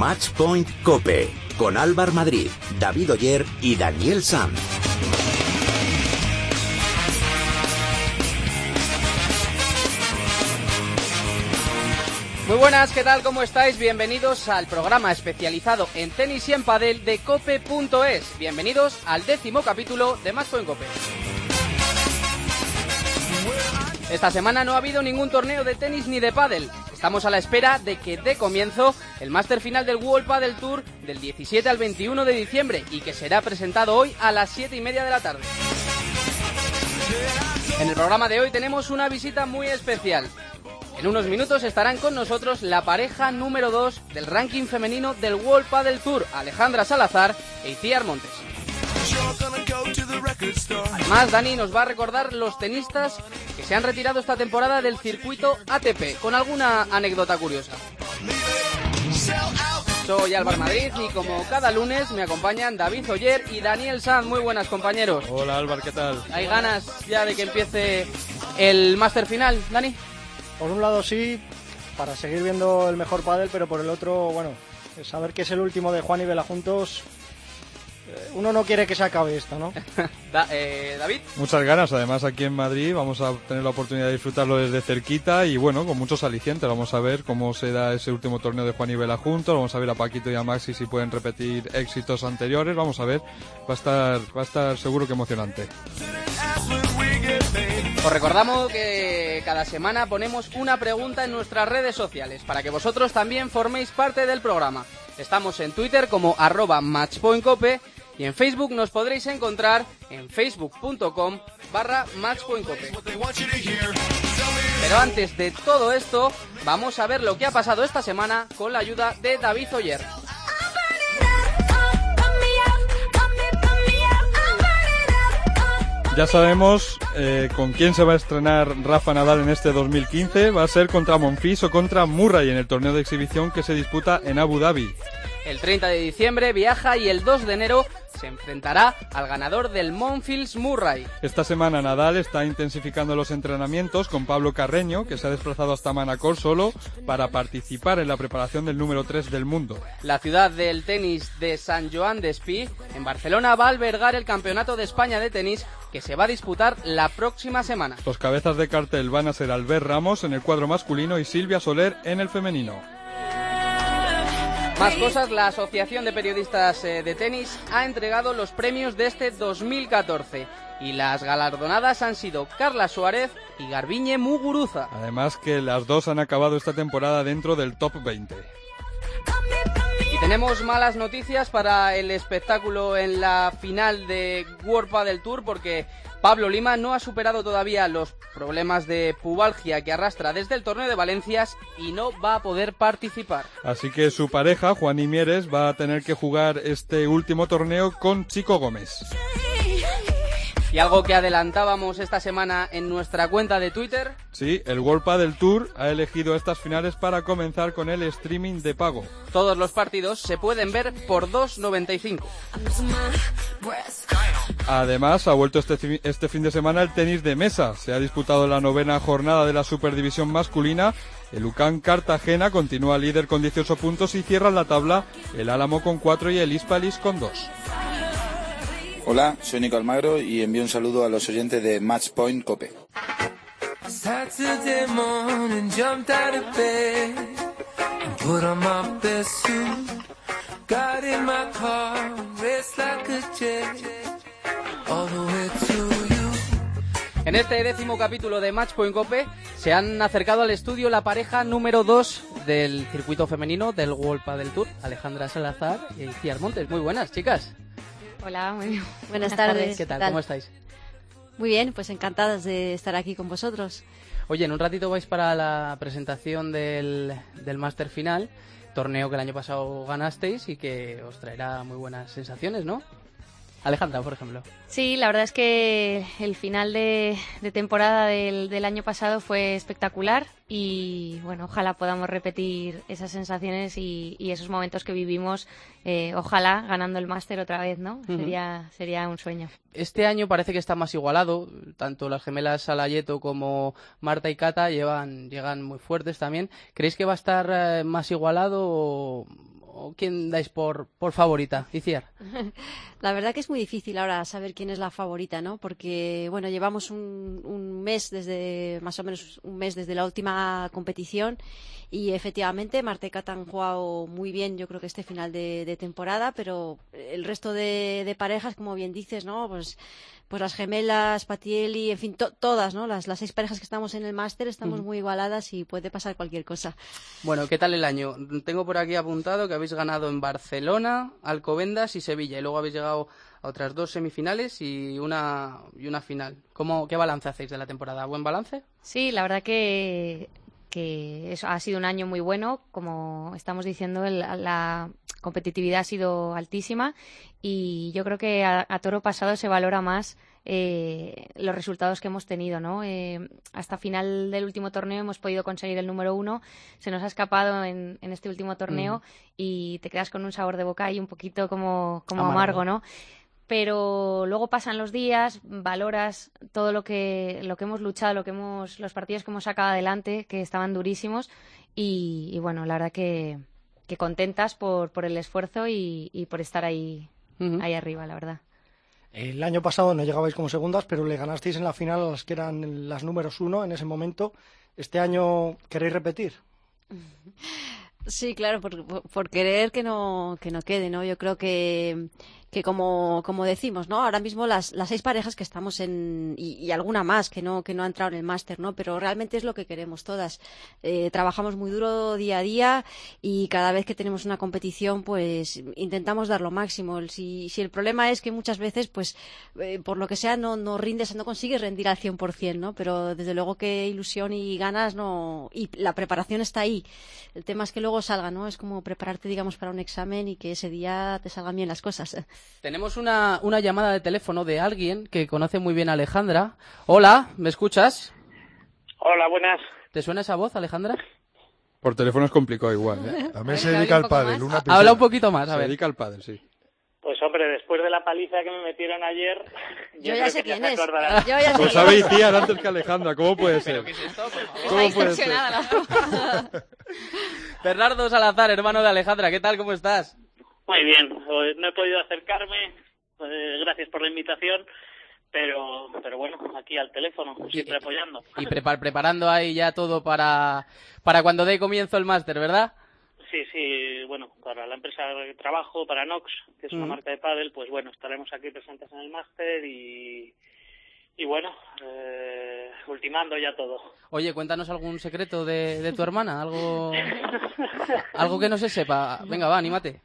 Match Point Cope con Álvar Madrid, David Oyer y Daniel Sanz. Muy buenas, ¿qué tal? ¿Cómo estáis? Bienvenidos al programa especializado en tenis y en padel de cope.es. Bienvenidos al décimo capítulo de en Cope. Esta semana no ha habido ningún torneo de tenis ni de pádel. Estamos a la espera de que dé comienzo el máster final del World Padel Tour del 17 al 21 de diciembre y que será presentado hoy a las 7 y media de la tarde. En el programa de hoy tenemos una visita muy especial. En unos minutos estarán con nosotros la pareja número 2 del ranking femenino del World Padel Tour, Alejandra Salazar e Iciar Montes. Además, Dani nos va a recordar los tenistas que se han retirado esta temporada del circuito ATP, con alguna anécdota curiosa. Soy Álvaro Madrid y como cada lunes me acompañan David Oyer y Daniel Sanz. Muy buenas compañeros. Hola Álvaro, ¿qué tal? ¿Hay ganas ya de que empiece el máster final, Dani? Por un lado sí, para seguir viendo el mejor pádel, pero por el otro, bueno, saber que es el último de Juan y Vela juntos, uno no quiere que se acabe esto, ¿no? eh, David. Muchas ganas, además aquí en Madrid vamos a tener la oportunidad de disfrutarlo desde cerquita y bueno, con muchos alicientes. Vamos a ver cómo será ese último torneo de Juan y Vela juntos, vamos a ver a Paquito y a Maxi si pueden repetir éxitos anteriores, vamos a ver, va a estar, va a estar seguro que emocionante. Os recordamos que cada semana ponemos una pregunta en nuestras redes sociales para que vosotros también forméis parte del programa. Estamos en Twitter como arroba matchpointcope y en Facebook nos podréis encontrar en facebook.com barra matchpointcope. Pero antes de todo esto, vamos a ver lo que ha pasado esta semana con la ayuda de David Oyer. Ya sabemos eh, con quién se va a estrenar Rafa Nadal en este 2015. Va a ser contra Monfils o contra Murray en el torneo de exhibición que se disputa en Abu Dhabi. El 30 de diciembre viaja y el 2 de enero se enfrentará al ganador del Monfils Murray. Esta semana Nadal está intensificando los entrenamientos con Pablo Carreño, que se ha desplazado hasta Manacor solo para participar en la preparación del número 3 del mundo. La ciudad del tenis de San Joan de Espí, en Barcelona, va a albergar el Campeonato de España de tenis que se va a disputar la próxima semana. Los cabezas de cartel van a ser Albert Ramos en el cuadro masculino y Silvia Soler en el femenino. Más cosas, la Asociación de Periodistas eh, de Tenis ha entregado los premios de este 2014 y las galardonadas han sido Carla Suárez y Garbiñe Muguruza. Además que las dos han acabado esta temporada dentro del top 20. Y tenemos malas noticias para el espectáculo en la final de World del Tour porque Pablo Lima no ha superado todavía los problemas de pubalgia que arrastra desde el torneo de Valencias y no va a poder participar. Así que su pareja, Juan Imieres, va a tener que jugar este último torneo con Chico Gómez. Y algo que adelantábamos esta semana en nuestra cuenta de Twitter. Sí, el World del Tour ha elegido estas finales para comenzar con el streaming de pago. Todos los partidos se pueden ver por 2.95. Además, ha vuelto este, este fin de semana el tenis de mesa. Se ha disputado la novena jornada de la Superdivisión masculina. El UCAN Cartagena continúa líder con 18 puntos y cierra la tabla el Álamo con 4 y el Hispalis con 2. Hola, soy Nico Almagro y envío un saludo a los oyentes de Matchpoint Cope. En este décimo capítulo de Matchpoint Cope se han acercado al estudio la pareja número 2 del circuito femenino del World del Tour, Alejandra Salazar y Ciar Montes. Muy buenas, chicas. Hola, muy bien. Buenas, tardes. ¿Qué tal? ¿Cómo estáis? Muy bien, pues encantadas de estar aquí con vosotros. Oye, en un ratito vais para la presentación del, del máster final, torneo que el año pasado ganasteis y que os traerá muy buenas sensaciones, ¿no? Alejandra, por ejemplo. Sí, la verdad es que el final de, temporada del, año pasado fue espectacular y bueno, ojalá podamos repetir esas sensaciones y, esos momentos que vivimos, eh, ojalá ganando el máster otra vez, ¿no? sería, sería un sueño. Este año parece que está más igualado, tanto las gemelas Salayeto como Marta y Cata llevan, llegan muy fuertes también. ¿Creéis que va a estar eh, más igualado o, quién dais por, por favorita, Iciar? La verdad que es muy difícil ahora saber quién es la favorita, ¿no? Porque, bueno, llevamos un, un mes desde, más o menos un mes desde la última competición y efectivamente Marteca han jugado muy bien, yo creo que este final de, temporada, pero el resto de parejas, como bien dices, ¿no? Pues pues las gemelas, Patielli, en fin, todas, ¿no? Las, las seis parejas que estamos en el máster estamos muy igualadas y puede pasar cualquier cosa. Bueno, ¿qué tal el año? Tengo por aquí apuntado que habéis ganado en Barcelona, Alcobendas y Sevilla y luego habéis llegado a otras dos semifinales y una, y una final. ¿Cómo, ¿Qué balance hacéis de la temporada? ¿Buen balance? Sí, la verdad que que eso ha sido un año muy bueno, como estamos diciendo, la competitividad ha sido altísima y yo creo que a, toro pasado se valora más eh, los resultados que hemos tenido, ¿no? Eh, hasta final del último torneo hemos podido conseguir el número uno, se nos ha escapado en, este último torneo y te quedas con un sabor de boca y un poquito como, como amargo, ¿no? Pero luego pasan los días, valoras todo lo que, lo que hemos luchado, lo que hemos, los partidos que hemos sacado adelante, que estaban durísimos, y, bueno, la verdad que, que contentas por, por el esfuerzo y, por estar ahí, ahí arriba, la verdad. El año pasado no llegabais como segundas, pero le ganasteis en la final a las que eran las números uno en ese momento. ¿Este año queréis repetir? Sí, claro, por, por, querer que no, que no quede, ¿no? Yo creo que que como, decimos, ¿no? Ahora mismo las, las seis parejas que estamos en, y, alguna más que no, que no ha entrado en el máster, ¿no? Pero realmente es lo que queremos todas. Eh, trabajamos muy duro día a día y cada vez que tenemos una competición, pues intentamos dar lo máximo. Si, si el problema es que muchas veces, pues, eh, por lo que sea, no, no rindes, no consigues rendir al 100%, ¿no? Pero desde luego que ilusión y ganas, no, y la preparación está ahí. El tema es que luego salga, ¿no? Es como prepararte, digamos, para un examen y que ese día te salgan bien las cosas. Tenemos una, una llamada de teléfono de alguien que conoce muy bien a Alejandra. Hola, ¿me escuchas? Hola, buenas. ¿Te suena esa voz, Alejandra? Por teléfono es complicado igual. ¿eh? También se dedica al pádel. Habla un poquito más, a ver. Se dedica al pádel, sí. Pues hombre, después de la paliza que me metieron ayer, yo, ya sé quién es. Yo ya pues sabéis, tía, antes que Alejandra, ¿cómo puede ser? ¿Qué es esto, ¿Cómo puede ser? Bernardo Salazar, hermano de Alejandra, ¿qué tal? ¿Cómo estás? Muy bien, no he podido acercarme, eh, gracias por la invitación, pero, pero bueno, aquí al teléfono, siempre apoyando. Y preparando ahí ya todo para, para cuando dé comienzo el máster, ¿verdad? Sí, sí, bueno, para la empresa de trabajo, para Nox, que es una marca de pádel, pues bueno, estaremos aquí presentes en el máster y, y bueno, eh, ultimando ya todo. Oye, cuéntanos algún secreto de, de tu hermana, algo, algo que no se sepa. Venga, va, anímate.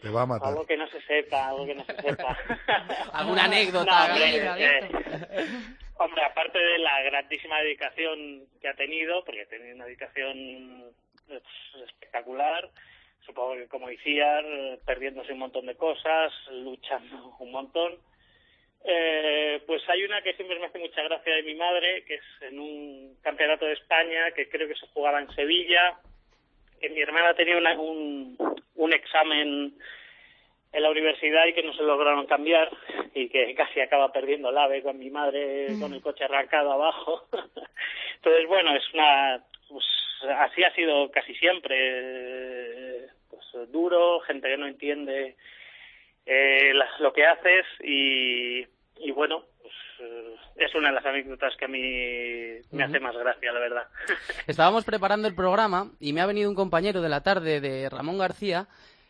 Te va a matar. Algo que no se sepa, algo que no se sepa. ¿Alguna anécdota? Eh, hombre, aparte de la grandísima dedicación que ha tenido, porque ha tenido una dedicación pues, espectacular, supongo que como decía, perdiéndose un montón de cosas, luchando un montón. Eh, pues hay una que siempre me hace mucha gracia de mi madre, que es en un campeonato de España que creo que se jugaba en Sevilla, que mi hermana tenía un, un examen en la universidad y que no se lograron cambiar y que casi acaba perdiendo el ave con mi madre con el coche arrancado abajo. Entonces, bueno, es una... Pues, así ha sido casi siempre. Pues duro, gente que no entiende eh, lo que haces y, y bueno, es una de las anécdotas que a mí me hace más gracia, la verdad. Estábamos preparando el programa y me ha venido un compañero de la tarde de Ramón García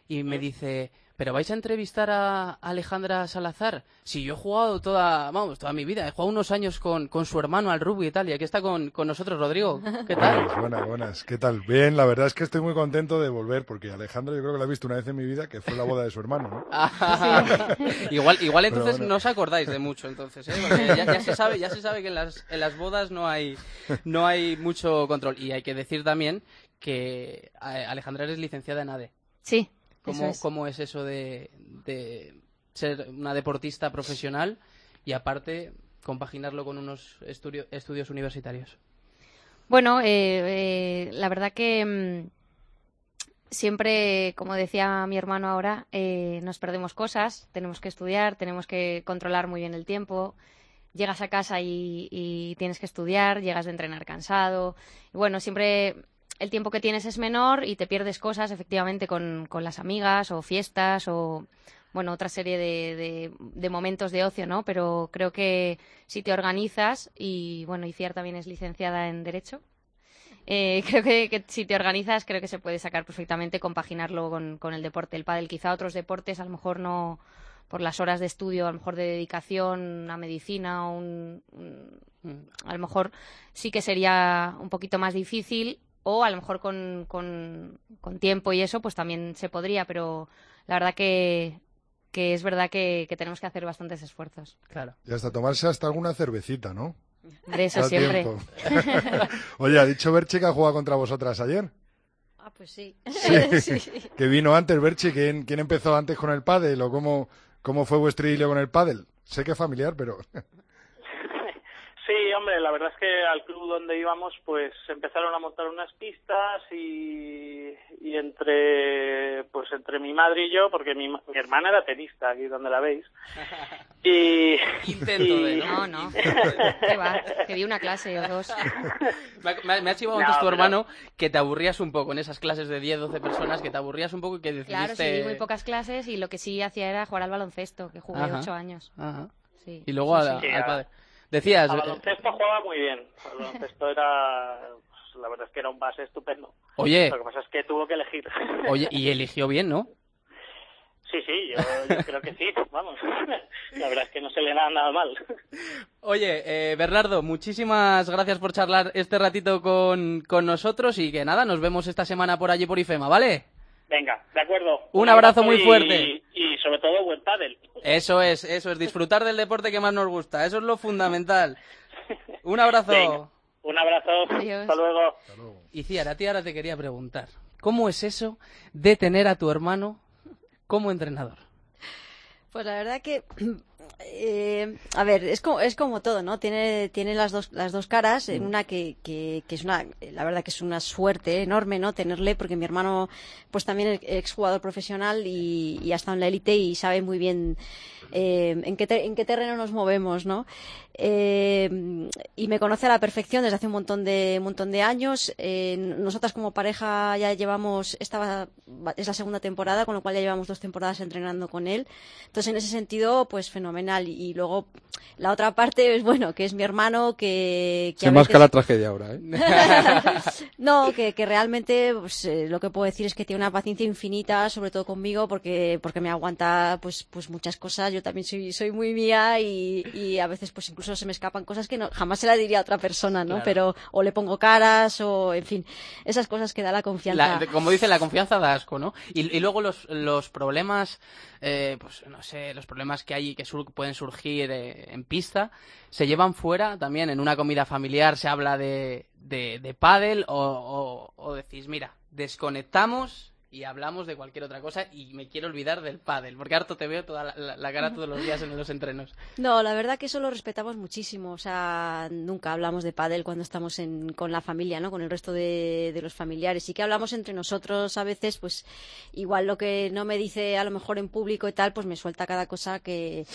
y me dice, pero vais a entrevistar a Alejandra Salazar. Si yo he jugado toda, vamos, toda mi vida, he jugado unos años con, con su hermano al rugby y tal, y aquí está con, con nosotros Rodrigo. ¿Qué tal? Buenas, buenas, buenas. ¿Qué tal? Bien, la verdad es que estoy muy contento de volver, porque Alejandra yo creo que la he visto una vez en mi vida, que fue la boda de su hermano, ¿no? igual, igual entonces no os acordáis de mucho, entonces, ¿eh? ya, se sabe, ya se sabe que en las, en las bodas no hay, no hay mucho control. Y hay que decir también que eh, Alejandra es licenciada en ADE. Sí. ¿Cómo es. eso de, ser una deportista profesional y aparte compaginarlo con unos estudios universitarios? Bueno, eh, eh, la verdad que mm, siempre, como decía mi hermano ahora, eh, nos perdemos cosas, tenemos que estudiar, tenemos que controlar muy bien el tiempo. Llegas a casa y, y tienes que estudiar, llegas de entrenar cansado. Y bueno, siempre el tiempo que tienes es menor y te pierdes cosas efectivamente con, con las amigas o fiestas o bueno, otra serie de, de, momentos de ocio, ¿no? Pero creo que si te organizas, y bueno, Iciar también es licenciada en Derecho, eh, creo que, si te organizas, creo que se puede sacar perfectamente, compaginarlo con, con el deporte. El pádel, quizá otros deportes, a lo mejor no por las horas de estudio, a lo mejor de dedicación a medicina, un, a lo mejor sí que sería un poquito más difícil o a lo mejor con, con, con tiempo y eso, pues también se podría, pero la verdad que que es verdad que, tenemos que hacer bastantes esfuerzos. Claro. Y hasta tomarse hasta alguna cervecita, ¿no? De eso siempre. Oye, ¿ha dicho Berche que ha jugado contra vosotras ayer? Ah, pues sí. sí. que vino antes, Berche. ¿Quién, ¿Quién empezó antes con el pádel o cómo, cómo fue vuestro idilio con el pádel? Sé que es familiar, pero... Sí, hombre, la verdad es que al club donde íbamos, pues empezaron a montar unas pistas y, y entre, pues entre mi madre y yo, porque mi, mi hermana era tenista, aquí donde la veis, y... Intento de, ¿no? No, ¿Qué va? Que di una clase o dos. Me, me ha chivado antes tu hermano que te aburrías un poco en esas clases de 10, 12 personas, que te aburrías un poco y que decidiste... Claro, sí, di muy pocas clases y lo que sí hacía era jugar al baloncesto, que jugué ocho 8 años. Ajá. Sí. Y luego sí, al, sí. al padre. Decías... Al baloncesto jugaba muy bien. El baloncesto era... Pues, la verdad es que era un base estupendo. Oye... Lo que pasa es que tuvo que elegir. Oye, y eligió bien, ¿no? Sí, sí, yo, yo creo que sí, vamos. La verdad es que no se le da nada mal. Oye, eh, Bernardo, muchísimas gracias por charlar este ratito con, con nosotros y que nada, nos vemos esta semana por allí por IFEMA, ¿vale? Venga, de acuerdo. Un, abrazo, muy y, fuerte. Y sobre todo buen pádel. Eso es, eso es, disfrutar del deporte que más nos gusta, eso es lo fundamental. Un abrazo. Venga, un abrazo, Adiós. hasta luego. Y Ciara, a ti ahora te quería preguntar, ¿cómo es eso de tener a tu hermano como entrenador? Pues la verdad que eh, a ver, es como, es como todo, ¿no? Tiene, tiene las dos, las dos caras, en una que, que, que es una, la verdad que es una suerte enorme, ¿no? Tenerle, porque mi hermano, pues también es exjugador profesional y, y ha estado en la élite y sabe muy bien eh, en, qué te- en qué terreno nos movemos, ¿no? Eh, y me conoce a la perfección desde hace un montón de, un montón de años. Eh, nosotras como pareja ya llevamos, esta va- es la segunda temporada, con lo cual ya llevamos dos temporadas entrenando con él. Entonces, en ese sentido, pues fenomenal. Y luego, la otra parte es, bueno, que es mi hermano, que... que Se a masca veces- la tragedia ahora, ¿eh? no, que, que realmente pues, eh, lo que puedo decir es que tiene una paciencia infinita, sobre todo conmigo, porque, porque me aguanta pues, pues muchas cosas. Yo también soy, soy muy mía y, y a veces pues incluso se me escapan cosas que no, jamás se la diría a otra persona, ¿no? Claro. Pero o le pongo caras o, en fin, esas cosas que da la confianza. La- como dice, la confianza da asco, ¿no? Y, y luego los, los problemas, eh, pues no sé, los problemas que hay que sur- pueden surgir eh, en pista, se llevan fuera también. En una comida familiar se habla de, de, de pádel o, o, o decís, mira, desconectamos y hablamos de cualquier otra cosa y me quiero olvidar del pádel, porque harto te veo toda la, la- la cara todos los días en los entrenos. No, la verdad que eso lo respetamos muchísimo. O sea, nunca hablamos de pádel cuando estamos en, con la familia, ¿no? Con el resto de, de los familiares. Sí que hablamos entre nosotros a veces, pues igual lo que no me dice a lo mejor en público y tal, pues me suelta cada cosa que,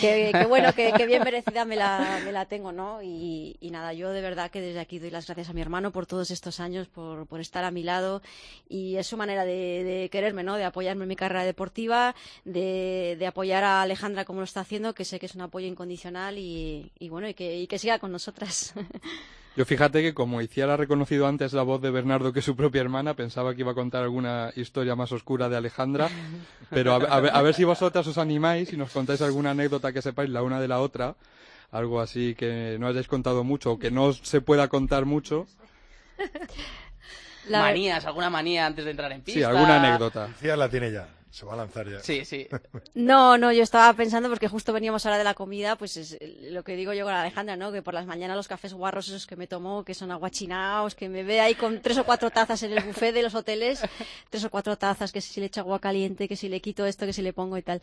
que, que bueno, que, que bien merecida me la, me la tengo, ¿no? Y, y nada, yo de verdad que desde aquí doy las gracias a mi hermano por todos estos años, por, por estar a mi lado y es su manera de, de quererme, ¿no? De apoyarme en mi carrera deportiva, de, de apoyar a Alejandra como lo está haciendo, que sé que es un apoyo incondicional y, y bueno, y que, y que siga con nosotras. Yo fíjate que como Iciar ha reconocido antes la voz de Bernardo que su propia hermana, pensaba que iba a contar alguna historia más oscura de Alejandra, pero a, a a ver si vosotras os animáis y nos contáis alguna anécdota que sepáis la una de la otra, algo así que no hayáis contado mucho o que no se pueda contar mucho. La- Manías, alguna manía antes de entrar en pista. Sí, alguna anécdota. Lucía la tiene ya. Se va a lanzar ya. Sí, sí. No, no, yo estaba pensando porque justo veníamos ahora de la comida, pues es lo que digo yo con Alejandra, ¿no? Que por las mañanas los cafés guarros esos que me tomo, que son aguachinaos, que me ve ahí con tres o cuatro tazas en el buffet de los hoteles, tres o cuatro tazas, que si le echo agua caliente, que si le quito esto, que si le pongo y tal.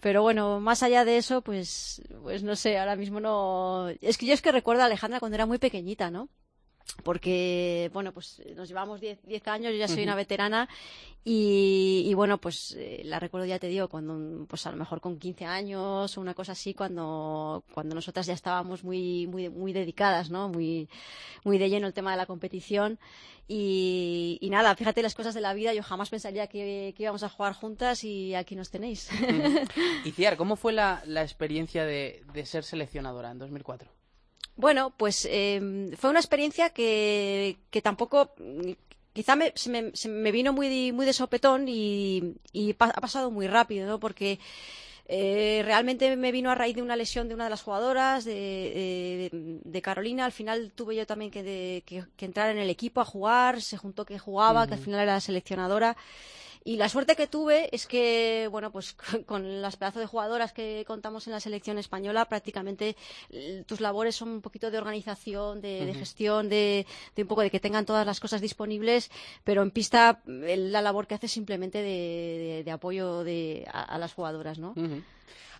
Pero bueno, más allá de eso, pues, pues no sé, ahora mismo no. Es que yo es que recuerdo a Alejandra cuando era muy pequeñita, ¿no? Porque bueno pues nos llevamos 10 años yo ya soy una veterana y, bueno pues eh, la recuerdo ya te digo cuando pues a lo mejor con 15 años o una cosa así cuando cuando nosotras ya estábamos muy muy muy dedicadas no muy muy de lleno el tema de la competición. Y, nada fíjate las cosas de la vida yo jamás pensaría que, íbamos a jugar juntas y aquí nos tenéis. Y Ciar cómo fue la, la experiencia de, de ser seleccionadora en 2004 bueno, pues em, fue una experiencia que, que tampoco quizá me, se, me, se, me, vino muy, muy de sopetón y, y ha pasado muy rápido, ¿no? Porque eh, realmente me vino a raíz de una lesión de una de las jugadoras, de, de, de Carolina. Al final tuve yo también que, de, que, que, entrar en el equipo a jugar. Se juntó que jugaba, uh -huh. que al final era seleccionadora. Y la suerte que tuve es que, bueno, pues con las pedazos de jugadoras que contamos en la selección española, prácticamente tus labores son un poquito de organización, de, uh -huh. de gestión, de, de, un poco de que tengan todas las cosas disponibles, pero en pista la labor que hace es simplemente de, de apoyo de, a, a, las jugadoras, ¿no? Uh -huh.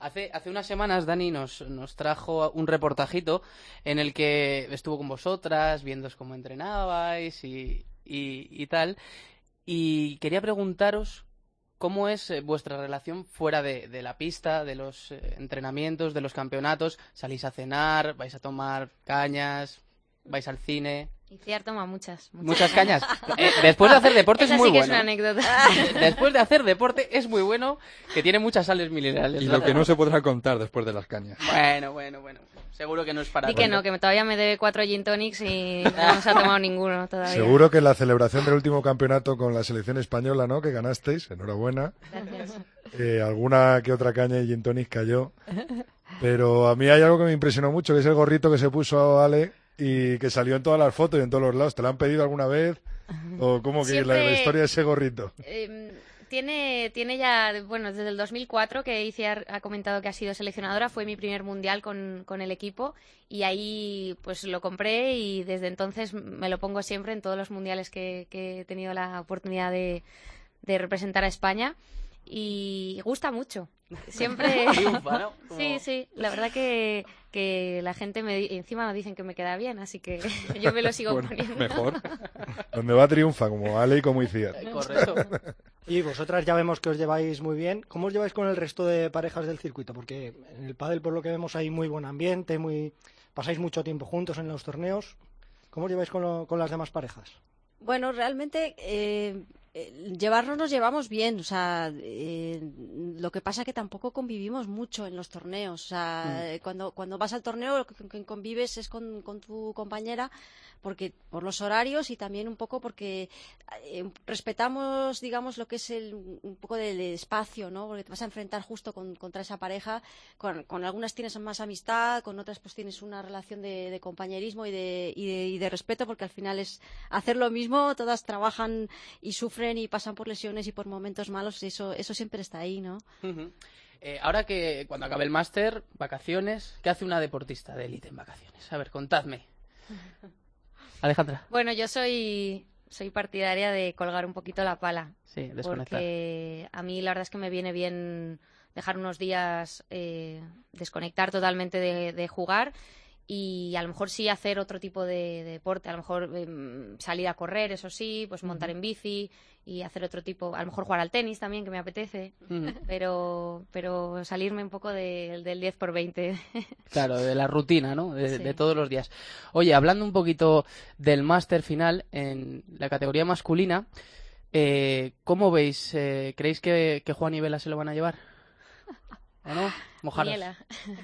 Hace, hace unas semanas Dani nos, nos trajo un reportajito en el que estuvo con vosotras, viendo cómo entrenabais y, y, y tal. Y quería preguntaros cómo es eh, vuestra relación fuera de, de la pista, de los eh, entrenamientos, de los campeonatos. ¿Salís a cenar? ¿Vais a tomar cañas? ¿Vais al cine? Iciar toma muchas. Muchas, ¿Muchas cañas. Eh, después de hacer deporte Esa es muy sí que bueno. es una anécdota. después de hacer deporte es muy bueno, que tiene muchas sales minerales. Y lo que no se podrá contar después de las cañas. Bueno, bueno, bueno. Seguro que no es para Y que no, que todavía me debe cuatro gin tonics y no se ha tomado ninguno todavía. Seguro que en la celebración del último campeonato con la selección española, ¿no? Que ganasteis, enhorabuena. Gracias. Eh, alguna que otra caña y gin tonics cayó. Pero a mí hay algo que me impresionó mucho, que es el gorrito que se puso Ale y que salió en todas las fotos y en todos los lados. ¿Te lo han pedido alguna vez? ¿O cómo que Siempre, la, la, historia de ese gorrito? Eh, tiene, tiene ya, bueno, desde el 2004 que Iciar ha comentado que ha sido seleccionadora, fue mi primer mundial con, con, el equipo y ahí pues lo compré y desde entonces me lo pongo siempre en todos los mundiales que, que he tenido la oportunidad de, de representar a España y gusta mucho. Siempre. Triunfa, ¿no? Como... Sí, sí. La verdad que, que la gente me encima me dicen que me queda bien, así que yo me lo sigo bueno, poniendo. Mejor. Donde va triunfa, como Ale y como Iciar. Correcto. Y vosotras ya vemos que os lleváis muy bien. ¿Cómo os lleváis con el resto de parejas del circuito? Porque en el pádel, por lo que vemos, hay muy buen ambiente, muy pasáis mucho tiempo juntos en los torneos. ¿Cómo os lleváis con, lo, con las demás parejas? Bueno, realmente eh, eh, llevarnos nos llevamos bien, o sea, eh, lo que pasa es que tampoco convivimos mucho en los torneos, o sea, mm. cuando, cuando vas al torneo lo que convives es con, con, tu compañera porque por los horarios y también un poco porque eh, respetamos, digamos, lo que es el, un poco del espacio, ¿no? Porque te vas a enfrentar justo con, contra esa pareja, con, con, algunas tienes más amistad, con otras pues tienes una relación de, de compañerismo y de, y de, y de respeto porque al final es hacer lo mismo, todas trabajan y sufren sufren y pasan por lesiones y por momentos malos, eso, eso siempre está ahí, ¿no? Uh -huh. eh, ahora que cuando acabe el máster, vacaciones, ¿qué hace una deportista de élite en vacaciones? A ver, contadme. Alejandra. Bueno, yo soy, soy partidaria de colgar un poquito la pala. Sí, desconectar. Porque a mí la verdad es que me viene bien dejar unos días eh, desconectar totalmente de, de jugar y a lo mejor sí hacer otro tipo de, de deporte, a lo mejor eh, salir a correr, eso sí, pues montar en bici y hacer otro tipo, a lo mejor jugar al tenis también, que me apetece, pero, pero salirme un poco de, del 10 por 20. Claro, de la rutina, ¿no? De, sí. de todos los días. Oye, hablando un poquito del máster final en la categoría masculina, eh, ¿cómo veis? Eh, ¿Creéis que, que Juan y Vela se lo van a llevar? ¿O no? Mojaros. Quiniela.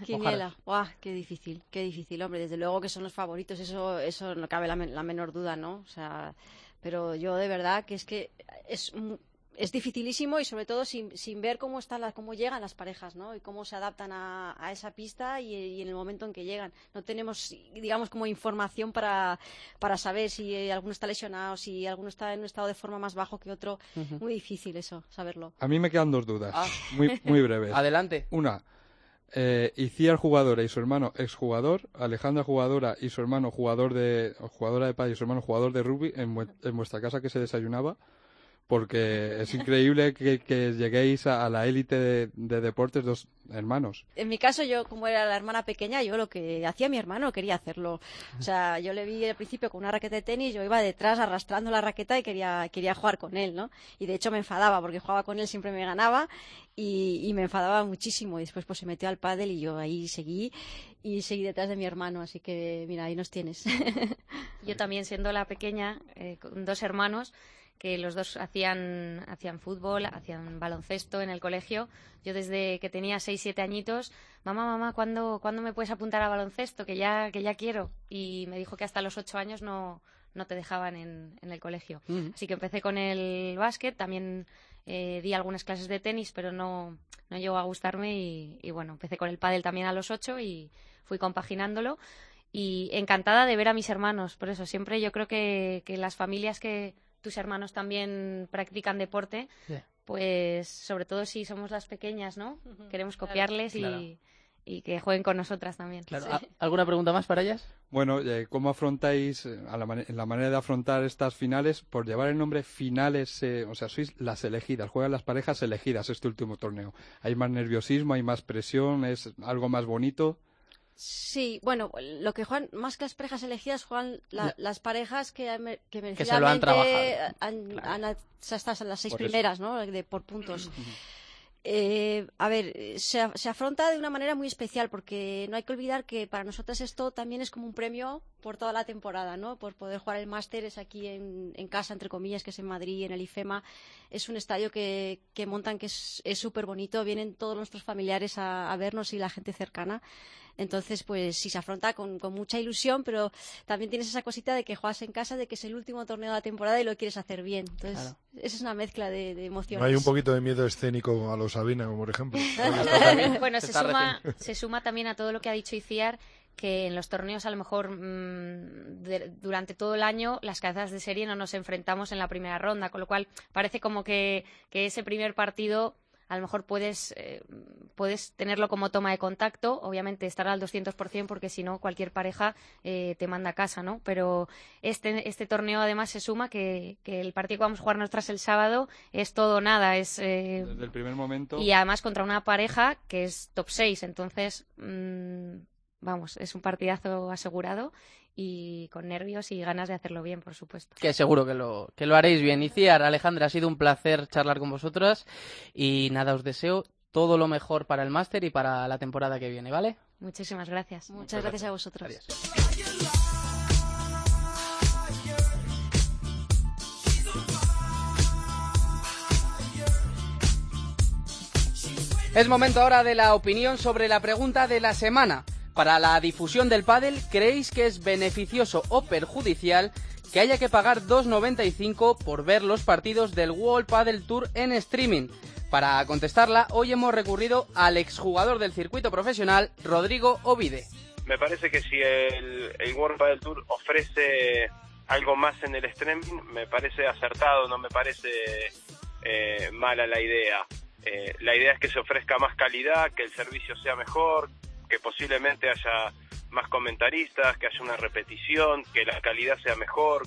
Quiniela. Guau, qué difícil, qué difícil, hombre. Desde luego que son los favoritos, eso, eso no cabe la, la menor duda, ¿no? O sea, pero yo de verdad que es que es es dificilísimo y sobre todo sin, sin ver cómo están las, cómo llegan las parejas ¿no? y cómo se adaptan a, a esa pista y, y, en el momento en que llegan no tenemos digamos como información para, para saber si alguno está lesionado si alguno está en un estado de forma más bajo que otro uh -huh. muy difícil eso saberlo a mí me quedan dos dudas ah. muy, muy breves adelante una eh, Iciar jugadora y su hermano exjugador, Alejandra jugadora y su hermano jugador de jugadora de pádel y su hermano jugador de rugby en, en vuestra casa que se desayunaba porque es increíble que, lleguéis a, la élite de, deportes dos hermanos. En mi caso, yo como era la hermana pequeña, yo lo que hacía mi hermano quería hacerlo. O sea, yo le vi al principio con una raqueta de tenis, yo iba detrás arrastrando la raqueta y quería, quería jugar con él, ¿no? Y de hecho me enfadaba porque jugaba con él, siempre me ganaba y, y me enfadaba muchísimo. Y después pues se metió al pádel y yo ahí seguí y seguí detrás de mi hermano, así que mira, ahí nos tienes. yo también siendo la pequeña, eh, con dos hermanos, que los dos hacían, hacían fútbol, hacían baloncesto en el colegio. Yo desde que tenía 6, 7 añitos, mamá, mamá, ¿cuándo, ¿cuándo me puedes apuntar a baloncesto? Que ya, que ya quiero. Y me dijo que hasta los 8 años no, no te dejaban en, en el colegio. Así que empecé con el básquet, también eh, di algunas clases de tenis, pero no, no llegó a gustarme y, y bueno, empecé con el pádel también a los 8 y fui compaginándolo y encantada de ver a mis hermanos. Por eso siempre yo creo que, que las familias que tus hermanos también practican deporte, pues sobre todo si somos las pequeñas, ¿no? Queremos copiarles y, y, que jueguen con nosotras también. ¿Alguna pregunta más para ellas? Bueno, eh, ¿cómo afrontáis eh, a la, la, manera de afrontar estas finales? Por llevar el nombre finales, eh, o sea, sois las elegidas, juegan las parejas elegidas este último torneo. ¿Hay más nerviosismo, hay más presión, es algo más bonito? Sí, bueno, lo que juegan, más que las parejas elegidas, juegan las parejas que, que, que se lo han trabajado. Han, han, en las seis primeras, ¿no? De, por puntos. Eh, a ver, se, afronta de una manera muy especial porque no hay que olvidar que para nosotras esto también es como un premio por toda la temporada, ¿no? Por poder jugar el máster es aquí en, casa, entre comillas, que es en Madrid, en el IFEMA. Es un estadio que, montan que es súper bonito. Vienen todos nuestros familiares a, a vernos y la gente cercana. Entonces, pues sí se afronta con, mucha ilusión, pero también tienes esa cosita de que juegas en casa, de que es el último torneo de la temporada y lo quieres hacer bien. Entonces, esa es una mezcla de, emociones. hay un poquito de miedo escénico a los Sabina, por ejemplo. bueno, se suma, se suma también a todo lo que ha dicho Iciar que en los torneos a lo mejor mm, durante todo el año las cabezas de serie no nos enfrentamos en la primera ronda, con lo cual parece como que, que ese primer partido a lo mejor puedes, eh, puedes tenerlo como toma de contacto, obviamente estar al 200% porque si no cualquier pareja eh, te manda a casa, ¿no? Pero este, este torneo además se suma que, que el partido que vamos a jugar nosotras el sábado es todo nada, es... Eh, Desde el primer momento. Y además contra una pareja que es top 6, entonces... Mm, vamos, es un partidazo asegurado y con nervios y ganas de hacerlo bien, por supuesto. Que seguro que lo, que lo haréis bien. Iciar, Alejandra, ha sido un placer charlar con vosotras y nada, os deseo todo lo mejor para el máster y para la temporada que viene, ¿vale? Muchísimas gracias. Muchas, gracias. a vosotros. Es momento ahora de la opinión sobre la pregunta de la semana. Para la difusión del pádel, ¿creéis que es beneficioso o perjudicial que haya que pagar 2.95 por ver los partidos del World Padel Tour en streaming? Para contestarla, hoy hemos recurrido al exjugador del circuito profesional, Rodrigo Ovide. Me parece que si el, World Padel Tour ofrece algo más en el streaming, me parece acertado, no me parece eh, mala la idea. Eh, la idea es que se ofrezca más calidad, que el servicio sea mejor, que posiblemente haya más comentaristas, que haya una repetición, que la calidad sea mejor,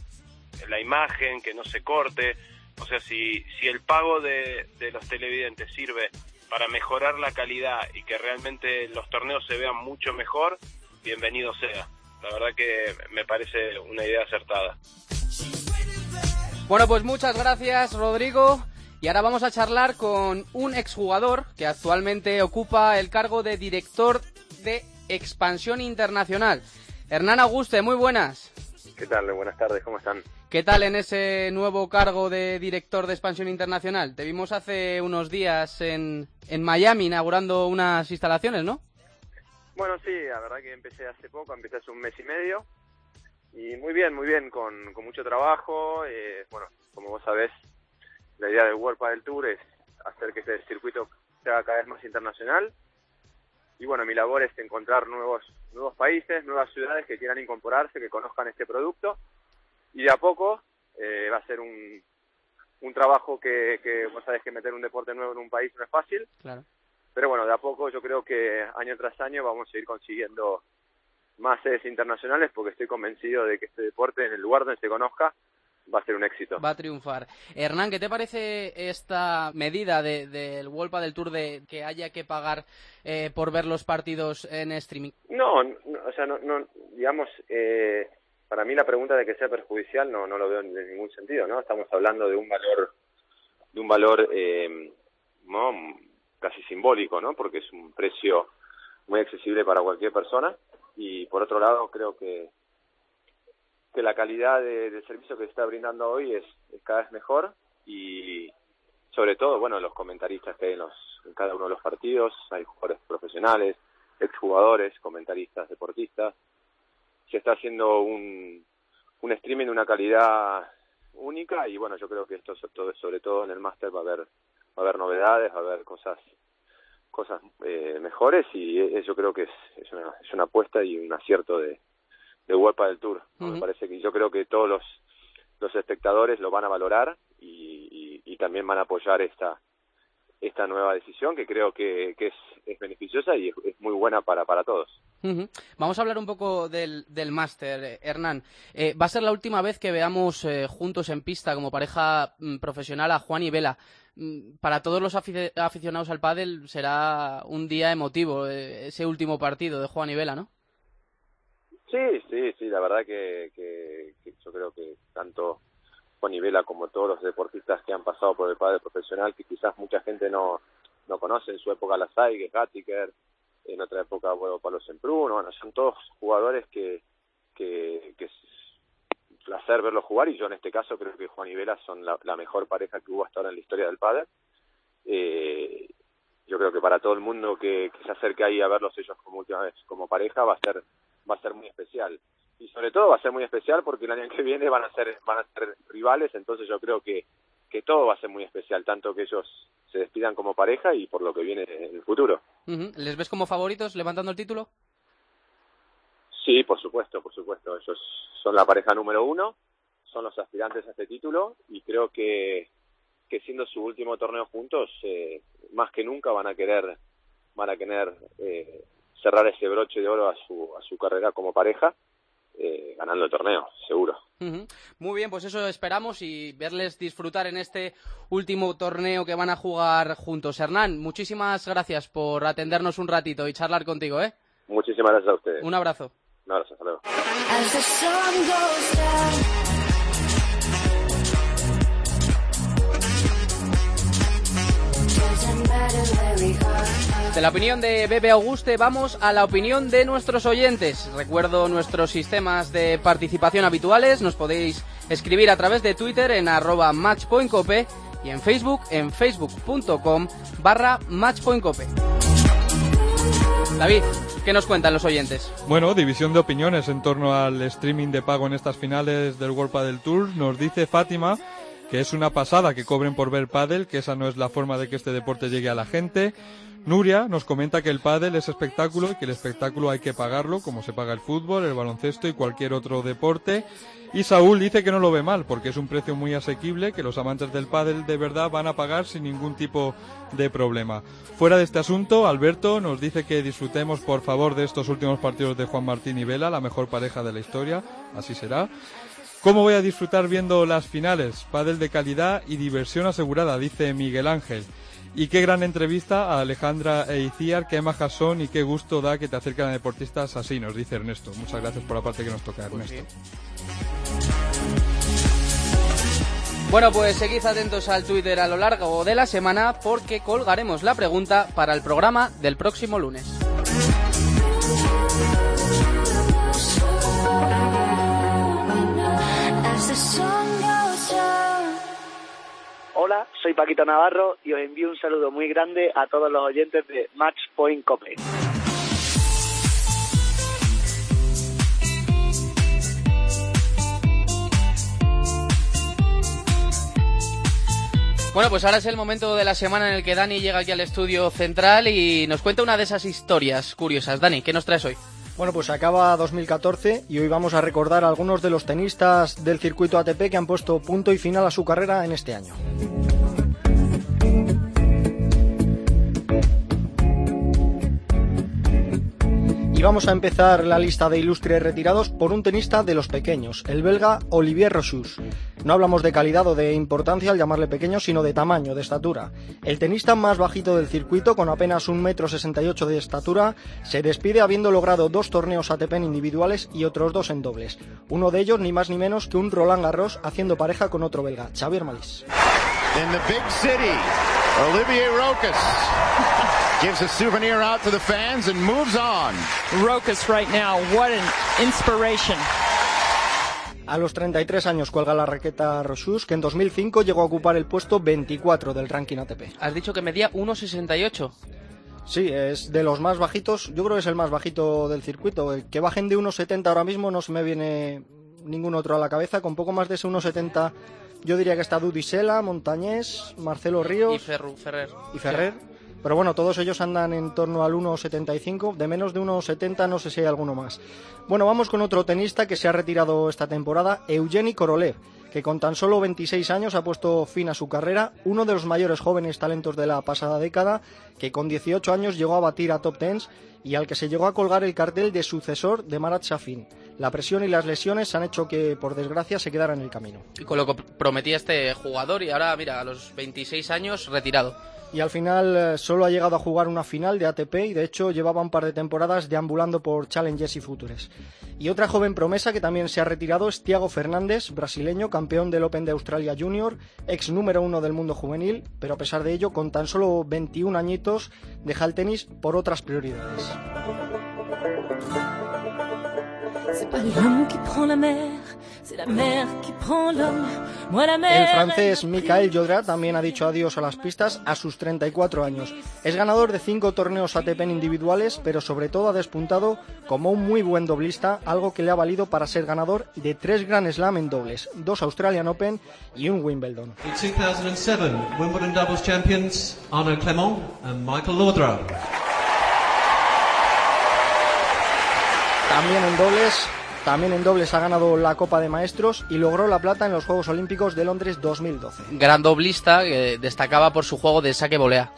la imagen, que no se corte. O sea, si, si el pago de, los televidentes sirve para mejorar la calidad y que realmente los torneos se vean mucho mejor, bienvenido sea. La verdad que me parece una idea acertada. Bueno, pues muchas gracias, Rodrigo. Y ahora vamos a charlar con un exjugador que actualmente ocupa el cargo de director de Expansión Internacional. Hernán Auguste, muy buenas. ¿Qué tal? Buenas tardes, ¿cómo están? ¿Qué tal en ese nuevo cargo de director de Expansión Internacional? Te vimos hace unos días en, en Miami inaugurando unas instalaciones, ¿no? Bueno, sí, la verdad que empecé hace poco, empecé hace un mes y medio. Y muy bien, muy bien, con, mucho trabajo. Eh, bueno, como vos sabés, la idea del World del Tour es hacer que este circuito sea cada vez más internacional y bueno, mi labor es encontrar nuevos, nuevos países, nuevas ciudades que quieran incorporarse, que conozcan este producto y de a poco eh, va a ser un, un trabajo que, que vos sabés que meter un deporte nuevo en un país no es fácil. Claro. Pero bueno, de a poco yo creo que año tras año vamos a ir consiguiendo más sedes internacionales porque estoy convencido de que este deporte, en el lugar donde se conozca, va a ser un éxito. Va a triunfar. Hernán, ¿qué te parece esta medida del de, World del Tour de que haya que pagar eh, por ver los partidos en streaming? No, o sea, no, no digamos, eh, para mí la pregunta de que sea perjudicial no, no lo veo en ningún sentido, ¿no? Estamos hablando de un valor, de un valor eh, casi simbólico, ¿no? Porque es un precio muy accesible para cualquier persona y por otro lado creo que que la calidad de, del servicio que se está brindando hoy es, cada vez mejor y sobre todo, bueno, los comentaristas que hay en, los, en cada uno de los partidos, hay jugadores profesionales, exjugadores, comentaristas, deportistas, se está haciendo un, un streaming de una calidad única y bueno, yo creo que esto sobre todo en el máster va a haber va a haber novedades, va a haber cosas cosas eh, mejores y yo creo que es, es, una, es una apuesta y un acierto de, de World del Tour. Me parece que yo creo que todos los, los espectadores lo van a valorar y, y, también van a apoyar esta esta nueva decisión que creo que, que es, es, beneficiosa y es, muy buena para, para todos. Vamos a hablar un poco del, del máster, eh, Hernán. Eh, va a ser la última vez que veamos eh, juntos en pista como pareja mm, profesional a Juan y Vela. Mm, para todos los aficionados al pádel será un día emotivo ese último partido de Juan y Vela, ¿no? Sí, sí, sí, la verdad que, que, yo creo que tanto Juan Vela como todos los deportistas que han pasado por el padre profesional, que quizás mucha gente no, no conoce, en su época Lasaigue, Gattiker, en otra época bueno, Pablo Semprún, bueno, son todos jugadores que, que, que es placer verlos jugar y yo en este caso creo que Juan y Vela son la, mejor pareja que hubo hasta ahora en la historia del padre. Eh, yo creo que para todo el mundo que, que se acerque ahí a verlos ellos como última vez como pareja va a ser va a ser muy especial. Y sobre todo va a ser muy especial porque el año que viene van a ser, van a ser rivales, entonces yo creo que, que todo va a ser muy especial, tanto que ellos se despidan como pareja y por lo que viene en el futuro. ¿Les ves como favoritos levantando el título? Sí, por supuesto, por supuesto. Ellos son la pareja número uno, son los aspirantes a este título y creo que, que siendo su último torneo juntos, eh, más que nunca van a querer van a querer eh, cerrar ese broche de oro a su, a su carrera como pareja, eh, ganando el torneo, seguro. Muy bien, pues eso esperamos y verles disfrutar en este último torneo que van a jugar juntos. Hernán, muchísimas gracias por atendernos un ratito y charlar contigo, ¿eh? Muchísimas gracias a ustedes. Un abrazo. Un abrazo, hasta luego. De la opinión de Bebe Auguste vamos a la opinión de nuestros oyentes. Recuerdo nuestros sistemas de participación habituales. Nos podéis escribir a través de Twitter en arroba matchpointcope y en Facebook en facebook.com barra matchpointcope. David, ¿qué nos cuentan los oyentes? Bueno, división de opiniones en torno al streaming de pago en estas finales del World Padel Tour. Nos dice Fátima que es una pasada que cobren por ver pádel, que esa no es la forma de que este deporte llegue a la gente. Nuria nos comenta que el pádel es espectáculo y que el espectáculo hay que pagarlo, como se paga el fútbol, el baloncesto y cualquier otro deporte. Y Saúl dice que no lo ve mal, porque es un precio muy asequible, que los amantes del pádel de verdad van a pagar sin ningún tipo de problema. Fuera de este asunto, Alberto nos dice que disfrutemos por favor de estos últimos partidos de Juan Martín y Vela, la mejor pareja de la historia, así será. ¿Cómo voy a disfrutar viendo las finales? Pádel de calidad y diversión asegurada, dice Miguel Ángel. Y qué gran entrevista a Alejandra e Iciar, qué majas son y qué gusto da que te acercan a deportistas así, nos dice Ernesto. Muchas gracias por la parte que nos toca, pues Ernesto. Bueno, pues seguid atentos al Twitter a lo largo de la semana porque colgaremos la pregunta para el programa del próximo lunes. Hola, soy Paquito Navarro y os envío un saludo muy grande a todos los oyentes de Match Point Cope. Bueno, pues ahora es el momento de la semana en el que Dani llega aquí al estudio central y nos cuenta una de esas historias curiosas. Dani, ¿qué nos traes hoy? Bueno, pues acaba 2014 y hoy vamos a recordar a algunos de los tenistas del circuito ATP que han puesto punto y final a su carrera en este año. Vamos a empezar la lista de ilustres retirados por un tenista de los pequeños, el belga Olivier Rochus. No hablamos de calidad o de importancia al llamarle pequeño, sino de tamaño, de estatura. El tenista más bajito del circuito, con apenas un metro sesenta y ocho de estatura, se despide habiendo logrado dos torneos ATP en individuales y otros dos en dobles. Uno de ellos ni más ni menos que un Roland Garros haciendo pareja con otro belga, Xavier Malís. Olivier Rokas gives a souvenir out to the fans and moves on. Rokas right now, what an inspiration. A los 33 años cuelga la raqueta Rochus, que en 2005 llegó a ocupar el puesto 24 del ranking ATP. Has dicho que medía 1,68. Sí, es de los más bajitos. Yo creo que es el más bajito del circuito. El que bajen de 1,70 ahora mismo no se me viene ningún otro a la cabeza. Con poco más de ese 1,70 yo diría que está Dudisela, Montañés, Marcelo Ríos Y Ferru, Ferrer. y Ferrer. Pero bueno, todos ellos andan en torno al 1,75. De menos de 1,70 no sé si hay alguno más. Bueno, vamos con otro tenista que se ha retirado esta temporada, Eugeni Korolev, que con tan solo 26 años ha puesto fin a su carrera. Uno de los mayores jóvenes talentos de la pasada década, que con 18 años llegó a batir a top 10 y al que se llegó a colgar el cartel de sucesor de Marat Safin. La presión y las lesiones han hecho que, por desgracia, se quedara en el camino. Y con lo que prometía este jugador y ahora, mira, a los 26 años, retirado. Y al final eh, solo ha llegado a jugar una final de ATP y de hecho llevaba un par de temporadas deambulando por Challengers y Futures. Y otra joven promesa que también se ha retirado es Tiago Fernández, brasileño, campeón del Open de Australia Junior, ex número uno del mundo juvenil, pero a pesar de ello, con tan solo 21 añitos, deja el tenis por otras prioridades. El mer. francés Michael Jodra también ha dicho adiós a las pistas a sus 34 años. Es ganador de cinco torneos ATP individuales, pero sobre todo ha despuntado como un muy buen doblista, algo que le ha valido para ser ganador de tres Grand Slam en dobles, dos Australian Open y un Wimbledon. The 2007 Wimbledon doubles champions Arnaud Clément and Michael Laudrup. También en dobles, también en dobles ha ganado la Copa de Maestros y logró la plata en los Juegos Olímpicos de Londres 2012. Gran doblista que destacaba por su juego de saque volea.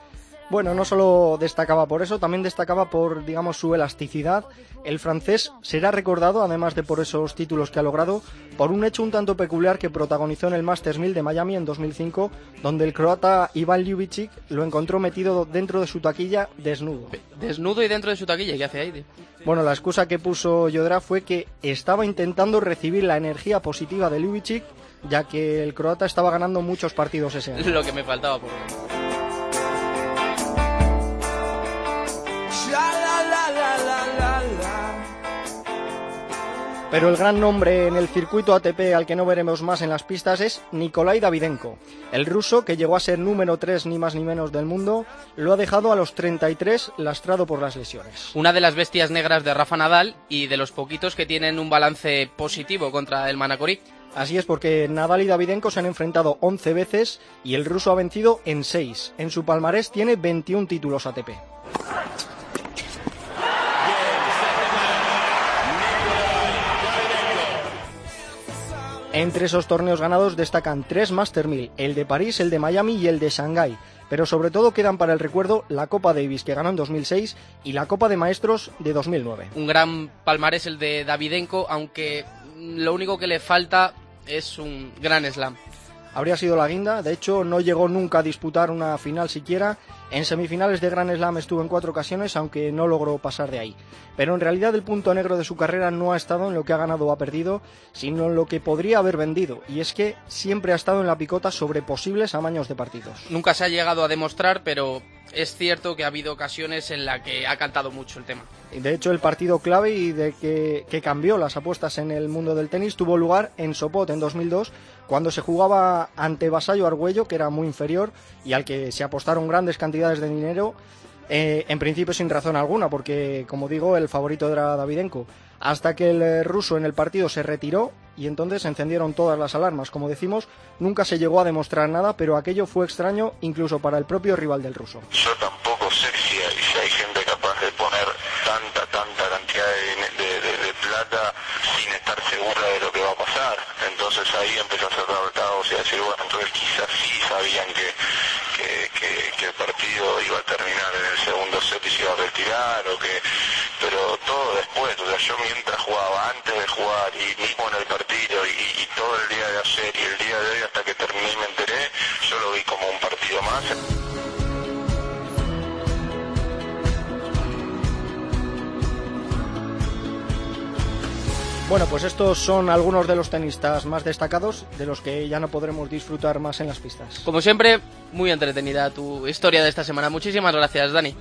Bueno, no solo destacaba por eso, también destacaba por, digamos, su elasticidad. El francés será recordado, además de por esos títulos que ha logrado, por un hecho un tanto peculiar que protagonizó en el Masters 1000 de Miami en 2005, donde el croata Ivan Ljubicic lo encontró metido dentro de su taquilla desnudo. Desnudo y dentro de su taquilla. ¿Qué hace ahí, tío? Bueno, la excusa que puso Yodra fue que estaba intentando recibir la energía positiva de Ljubicic, ya que el croata estaba ganando muchos partidos ese año. Lo que me faltaba por Pero el gran nombre en el circuito ATP al que no veremos más en las pistas es Nikolai Davidenko. El ruso, que llegó a ser número 3 ni más ni menos del mundo, lo ha dejado a los 33 lastrado por las lesiones. Una de las bestias negras de Rafa Nadal y de los poquitos que tienen un balance positivo contra el Manacorí. Así es porque Nadal y Davidenko se han enfrentado 11 veces y el ruso ha vencido en 6. En su palmarés tiene 21 títulos ATP. Entre esos torneos ganados destacan tres Master 1000, el de París, el de Miami y el de Shanghái. Pero sobre todo quedan para el recuerdo la Copa Davis que ganó en 2006 y la Copa de Maestros de 2009. Un gran palmarés el de Davidenko, aunque lo único que le falta es un gran slam. Habría sido la guinda, de hecho no llegó nunca a disputar una final siquiera. En semifinales de Grand Slam estuvo en cuatro ocasiones, aunque no logró pasar de ahí. Pero en realidad el punto negro de su carrera no ha estado en lo que ha ganado o ha perdido, sino en lo que podría haber vendido. Y es que siempre ha estado en la picota sobre posibles amaños de partidos. Nunca se ha llegado a demostrar, pero es cierto que ha habido ocasiones en las que ha cantado mucho el tema. De hecho, el partido clave y de que, que cambió las apuestas en el mundo del tenis tuvo lugar en Sopot en 2002, cuando se jugaba ante Vasallo Argüello, que era muy inferior y al que se apostaron grandes cantidades de dinero, eh, en principio sin razón alguna, porque, como digo, el favorito era Davidenko. Hasta que el eh, ruso en el partido se retiró y entonces se encendieron todas las alarmas. Como decimos, nunca se llegó a demostrar nada, pero aquello fue extraño incluso para el propio rival del ruso. Yo tampoco sé si hay gente capaz de poner tanta, tanta cantidad de, de- de- de plata sin estar segura de lo que va a pasar. Entonces ahí empezó a hacer decir, bueno, entonces quizás sí sabían que, que, que- que el partido iba a terminar en el segundo set y se iba a retirar o que, pero todo después, o sea, yo mientras jugaba, antes de jugar y mismo en el partido y, y todo el día de ayer y el día de hoy hasta que terminé y me enteré, yo lo vi como un partido más. Bueno, pues estos son algunos de los tenistas más destacados, de los que ya no podremos disfrutar más en las pistas. Como siempre, muy entretenida tu historia de esta semana. Muchísimas gracias, Dani.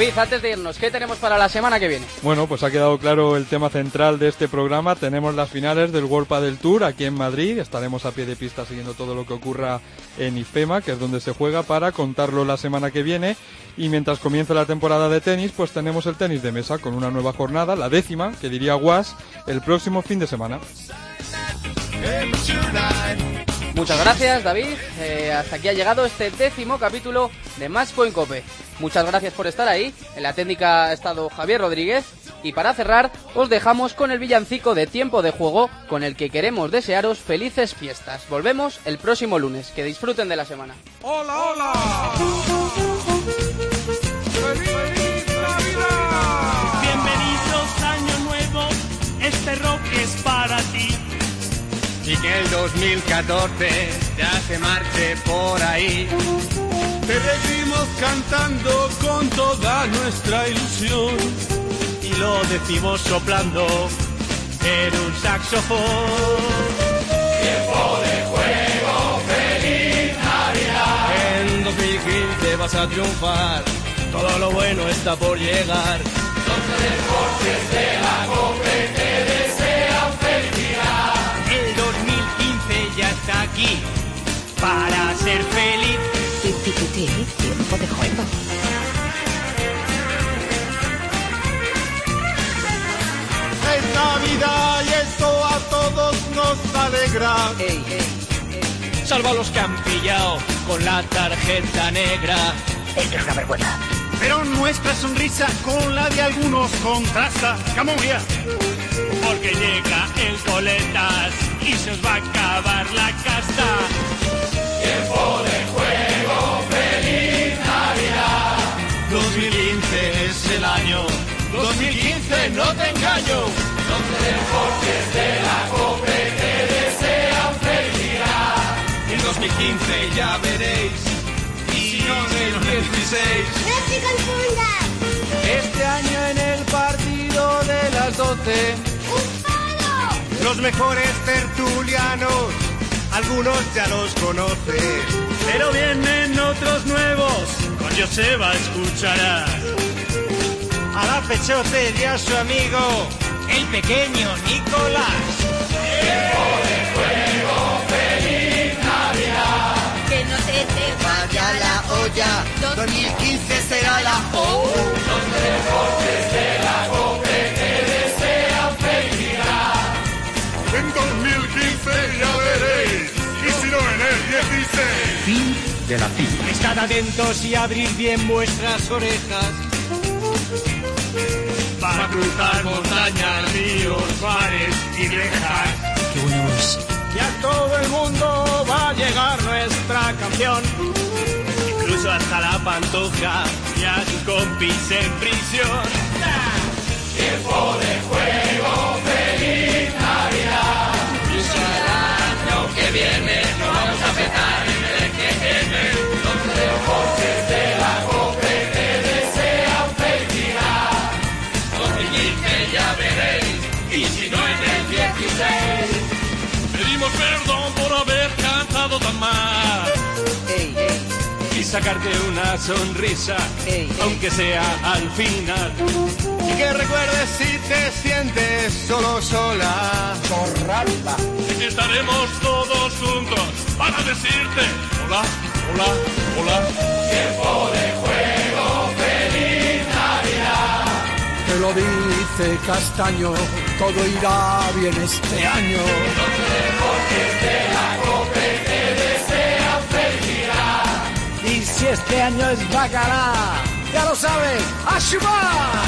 David, antes de irnos, ¿qué tenemos para la semana que viene? Bueno, pues ha quedado claro el tema central de este programa. Tenemos las finales del World Padel Tour aquí en Madrid. Estaremos a pie de pista siguiendo todo lo que ocurra en IFEMA, que es donde se juega, para contarlo la semana que viene. Y mientras comienza la temporada de tenis, pues tenemos el tenis de mesa con una nueva jornada, la décima, que diría Was, el próximo fin de semana. Muchas gracias, David. Eh, hasta aquí ha llegado este décimo capítulo de Match Point Cope. Muchas gracias por estar ahí. En la técnica ha estado Javier Rodríguez. Y para cerrar, os dejamos con el villancico de tiempo de juego con el que queremos desearos felices fiestas. Volvemos el próximo lunes. Que disfruten de la semana. ¡Hola, hola! El 2014 ya se marche por ahí. Te decimos cantando con toda nuestra ilusión. Y lo decimos soplando en un saxofón. Tiempo de juego, feliz Navidad. En 2015 vas a triunfar, todo lo bueno está por llegar. Los deportes de la COPE ya está aquí para ser feliz. tiempo de juego. Es Navidad y esto a todos nos alegra. Salva a los que han pillado con la tarjeta negra. Es que es una vergüenza. Pero nuestra sonrisa con la de algunos contrasta. Here. Porque llega el coletas y se os va a acabar la casta. Tiempo de juego, feliz Navidad. 2015 es el año. 2015, no te engaño. Los deportes de la COPE te desean felicidad. En 2015 ya veréis. Y si no en el 16. ¡No te confundas! Este año en el partido de las 12. Los mejores tertulianos, algunos ya los conoces. Pero vienen otros nuevos. Con Joseba escucharás. A la Pechote y a su amigo, El pequeño Nicolás. tiempo de juego, feliz Navidad. Que no se te vaya la olla. 2015 será la O. Los deportes de la En 2015 ya veréis, y si no en el 16. Fin de la cita. Estad atentos y abrid bien vuestras orejas. Para cruzar montañas, ríos, mares y rejas. Qué buena voz. Y a todo el mundo va a llegar nuestra canción. Incluso hasta la pantoja y a sus compis en prisión. Tiempo de juego, sacarte una sonrisa, aunque sea al final. Y que recuerdes si te sientes solo sola. Corralba. Estaremos todos juntos para decirte hola, hola, hola. Tiempo de juego, feliz Navidad. Te lo dice Castaño, todo irá bien este año. Si este año es bacalá, ya lo sabes, ¡a chupar!